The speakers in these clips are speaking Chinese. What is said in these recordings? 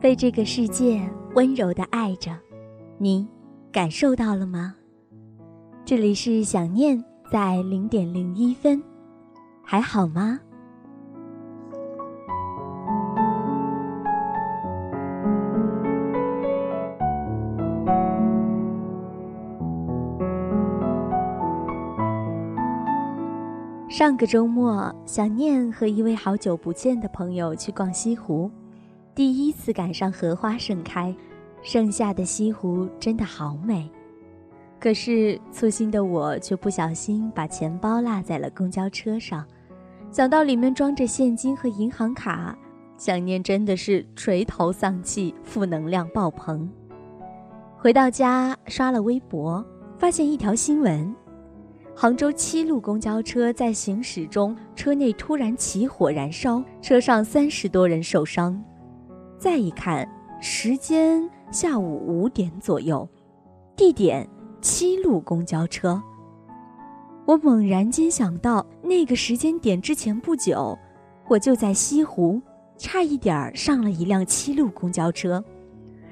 被这个世界温柔的爱着，你感受到了吗？这里是想念在零点零一分，还好吗？上个周末，想念和一位好久不见的朋友去逛西湖。第一次赶上荷花盛开，盛夏的西湖真的好美。可是粗心的我却不小心把钱包落在了公交车上，想到里面装着现金和银行卡，想念真的是垂头丧气，负能量爆棚。回到家刷了微博，发现一条新闻：杭州七路公交车在行驶中，车内突然起火燃烧，车上三十多人受伤。再一看，时间下午五点左右，地点七路公交车。我猛然间想到，那个时间点之前不久，我就在西湖，差一点儿上了一辆七路公交车。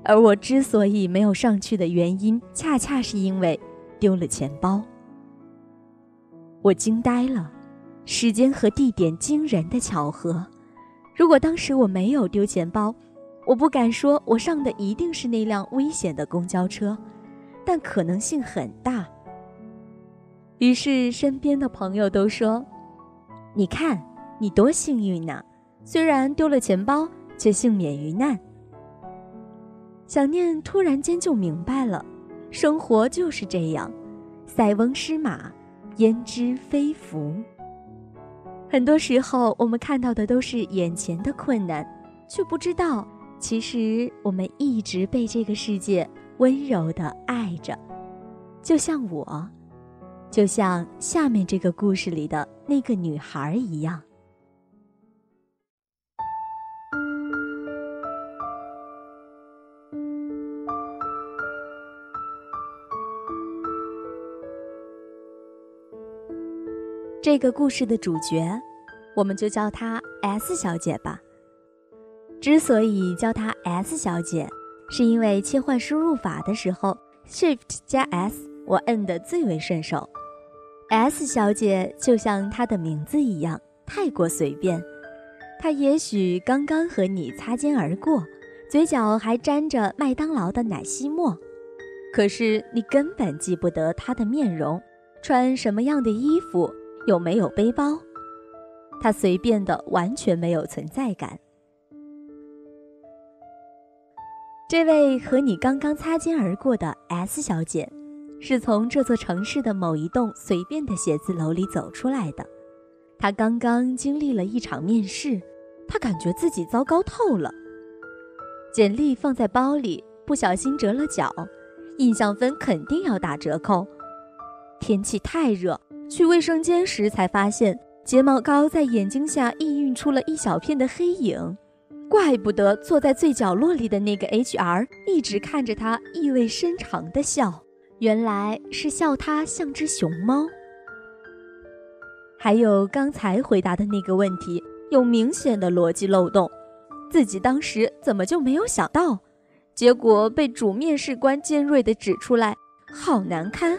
而我之所以没有上去的原因，恰恰是因为丢了钱包。我惊呆了，时间和地点惊人的巧合。如果当时我没有丢钱包，我不敢说，我上的一定是那辆危险的公交车，但可能性很大。于是身边的朋友都说：“你看，你多幸运呐！虽然丢了钱包，却幸免于难。”想念突然间就明白了，生活就是这样，塞翁失马，焉知非福。很多时候，我们看到的都是眼前的困难，却不知道。其实我们一直被这个世界温柔的爱着，就像我，就像下面这个故事里的那个女孩一样。这个故事的主角，我们就叫她 S 小姐吧。之所以叫她 S 小姐，是因为切换输入法的时候，Shift 加 S 我摁得最为顺手。S 小姐就像她的名字一样，太过随便。她也许刚刚和你擦肩而过，嘴角还沾着麦当劳的奶昔沫，可是你根本记不得她的面容，穿什么样的衣服，有没有背包。她随便的完全没有存在感。这位和你刚刚擦肩而过的 S 小姐，是从这座城市的某一栋随便的写字楼里走出来的。她刚刚经历了一场面试，她感觉自己糟糕透了。简历放在包里，不小心折了角，印象分肯定要打折扣。天气太热，去卫生间时才发现睫毛膏在眼睛下氤氲出了一小片的黑影。怪不得坐在最角落里的那个 HR 一直看着他，意味深长的笑，原来是笑他像只熊猫。还有刚才回答的那个问题，有明显的逻辑漏洞，自己当时怎么就没有想到？结果被主面试官尖锐的指出来，好难堪。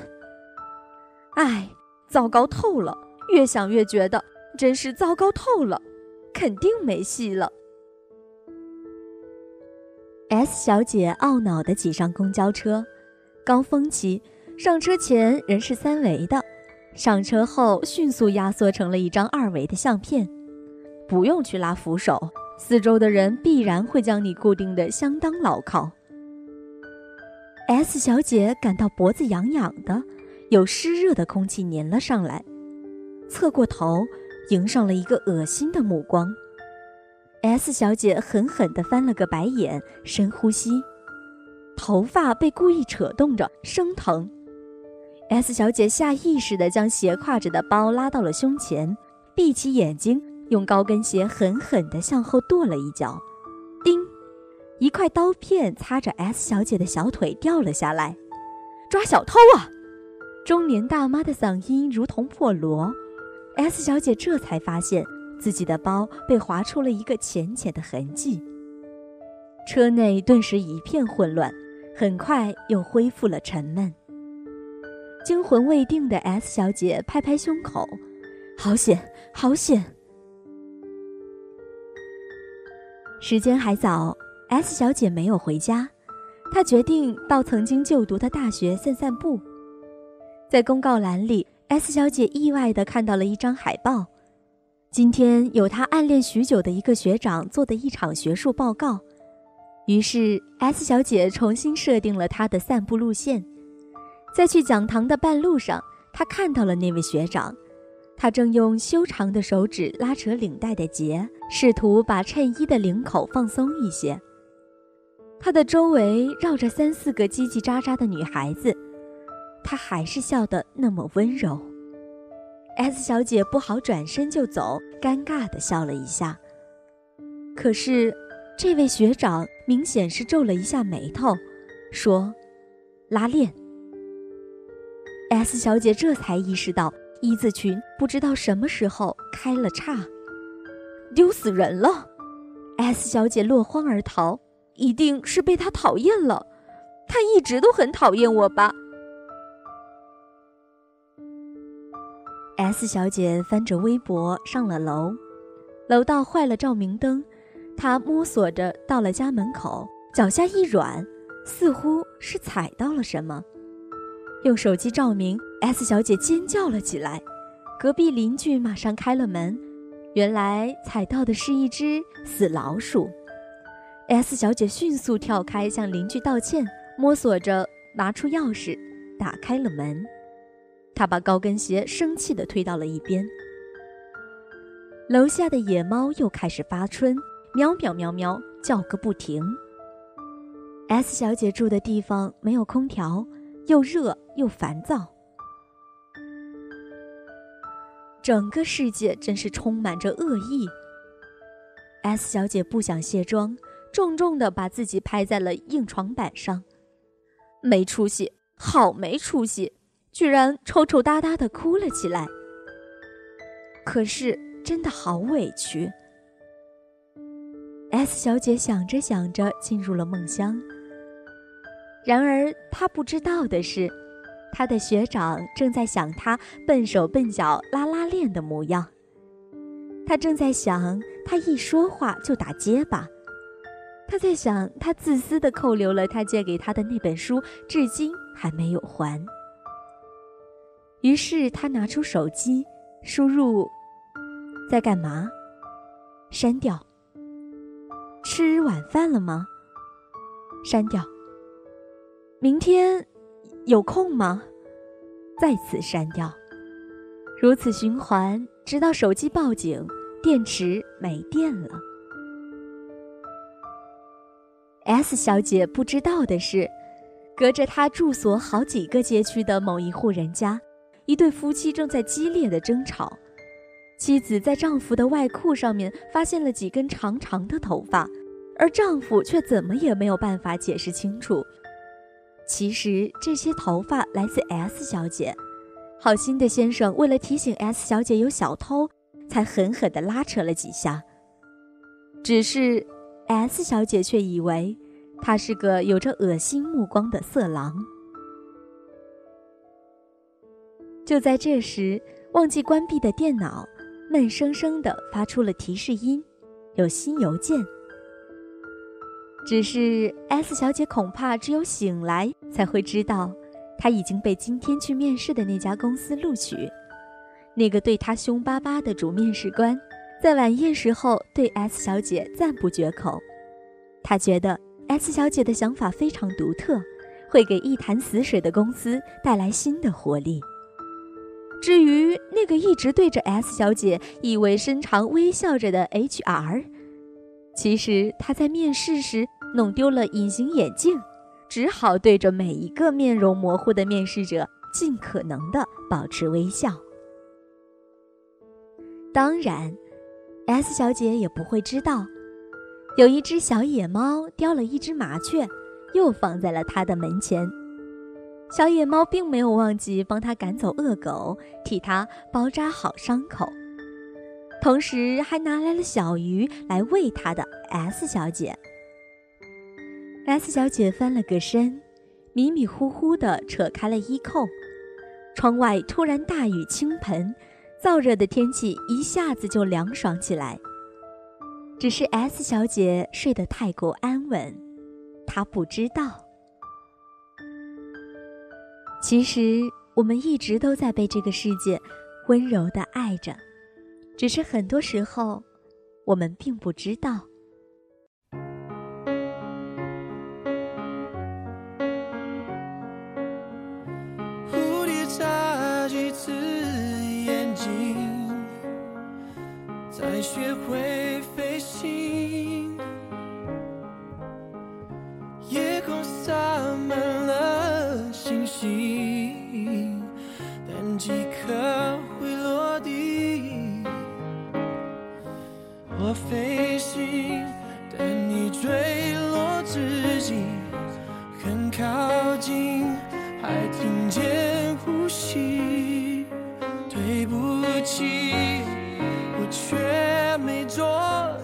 唉，糟糕透了，越想越觉得真是糟糕透了，肯定没戏了。S 小姐懊恼地挤上公交车，高峰期，上车前人是三维的，上车后迅速压缩成了一张二维的相片，不用去拉扶手，四周的人必然会将你固定的相当牢靠。S 小姐感到脖子痒痒的，有湿热的空气粘了上来，侧过头，迎上了一个恶心的目光。S 小姐狠狠地翻了个白眼，深呼吸，头发被故意扯动着，生疼。S 小姐下意识地将斜挎着的包拉到了胸前，闭起眼睛，用高跟鞋狠狠地向后跺了一脚，叮！一块刀片擦着 S 小姐的小腿掉了下来。抓小偷啊！中年大妈的嗓音如同破锣。S 小姐这才发现自己的包被划出了一个浅浅的痕迹。车内顿时一片混乱，很快又恢复了沉闷。惊魂未定的 S 小姐拍拍胸口，好险，好险！时间还早，S 小姐没有回家，她决定到曾经就读的大学散散步。在公告栏里，S 小姐意外的看到了一张海报，今天有他暗恋许久的一个学长做的一场学术报告，于是 S 小姐重新设定了她的散步路线。在去讲堂的半路上，他看到了那位学长，他正用修长的手指拉扯领带的结，试图把衬衣的领口放松一些。他的周围绕着三四个叽叽喳喳的女孩子，他还是笑得那么温柔。S 小姐不好转身就走，尴尬的笑了一下。可是，这位学长明显是皱了一下眉头，说：“拉链。” S 小姐这才意识到，一字裙不知道什么时候开了叉，丢死人了。S 小姐落荒而逃，一定是被他讨厌了。他一直都很讨厌我吧？S 小姐翻着微博上了楼，楼道坏了照明灯，她摸索着到了家门口，脚下一软，似乎是踩到了什么。用手机照明，S 小姐尖叫了起来。隔壁邻居马上开了门，原来踩到的是一只死老鼠。S 小姐迅速跳开，向邻居道歉，摸索着拿出钥匙，打开了门。她把高跟鞋生气地推到了一边。楼下的野猫又开始发春，喵喵喵喵叫个不停。S 小姐住的地方没有空调。又热又烦躁，整个世界真是充满着恶意。S 小姐不想卸妆，重重的把自己拍在了硬床板上，没出息，好没出息，居然抽抽搭搭的哭了起来。可是真的好委屈。S 小姐想着想着，进入了梦乡。然而，她不知道的是，他的学长正在想他笨手笨脚拉拉链的模样。他正在想他一说话就打结巴。他在想他自私的扣留了他借给他的那本书，至今还没有还。于是他拿出手机，输入：“在干嘛？”删掉。吃晚饭了吗？删掉。明天有空吗？再次删掉，如此循环，直到手机报警，电池没电了。S 小姐不知道的是，隔着她住所好几个街区的某一户人家，一对夫妻正在激烈的争吵。妻子在丈夫的外裤上面发现了几根长长的头发，而丈夫却怎么也没有办法解释清楚。其实这些头发来自 S 小姐，好心的先生为了提醒 S 小姐有小偷，才狠狠地拉扯了几下。只是 S 小姐却以为他是个有着恶心目光的色狼。就在这时，忘记关闭的电脑闷生生地发出了提示音：“有新邮件。”只是 S 小姐恐怕只有醒来才会知道，她已经被今天去面试的那家公司录取。那个对她凶巴巴的主面试官，在晚宴时候对 S 小姐赞不绝口。他觉得 S 小姐的想法非常独特，会给一潭死水的公司带来新的活力。至于那个一直对着 S 小姐意味深长微笑着的 HR，其实他在面试时弄丢了隐形眼镜，只好对着每一个面容模糊的面试者尽可能的保持微笑。当然，S 小姐也不会知道，有一只小野猫叼了一只麻雀，又放在了他的门前。小野猫并没有忘记帮他赶走恶狗，替他包扎好伤口，同时还拿来了小鱼来喂他的 S 小姐。S 小姐翻了个身，迷迷糊糊地扯开了衣扣，窗外突然大雨倾盆，燥热的天气一下子就凉爽起来。只是 S 小姐睡得太过安稳，她不知道。其实，我们一直都在被这个世界温柔的爱着，只是很多时候，我们并不知道。蝴蝶眨几次眼睛，才学会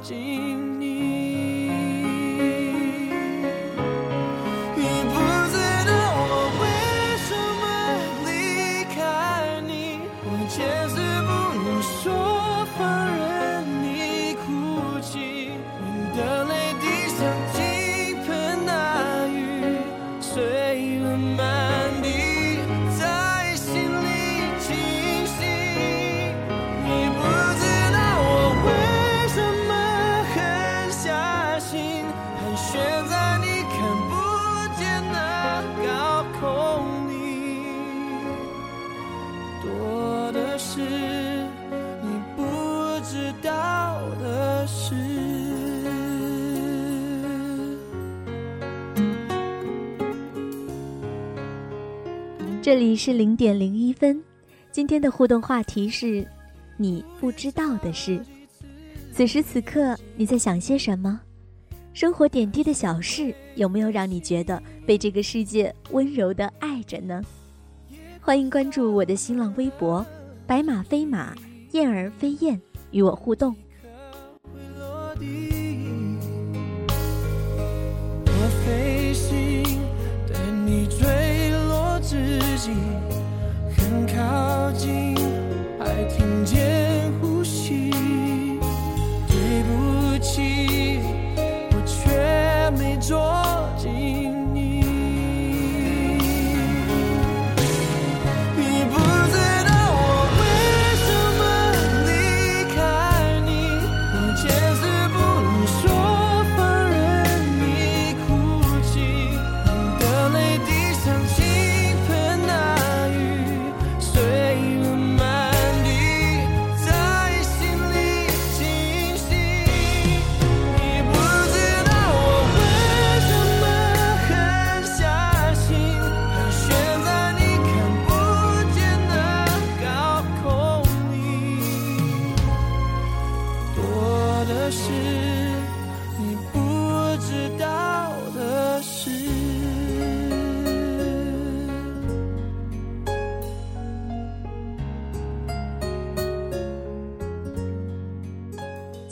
Jesus. 这里是零点零一分，今天的互动话题是：你不知道的事。此时此刻，你在想些什么？生活点滴的小事，有没有让你觉得被这个世界温柔的爱着呢？欢迎关注我的新浪微博“白马飞马，燕儿飞燕”，与我互动。很靠近，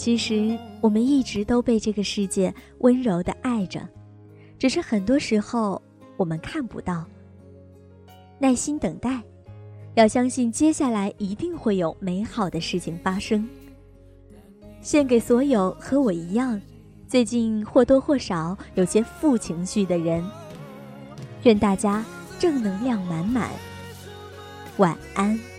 其实，我们一直都被这个世界温柔的爱着，只是很多时候我们看不到。耐心等待，要相信接下来一定会有美好的事情发生。献给所有和我一样，最近或多或少有些负情绪的人，愿大家正能量满满。晚安。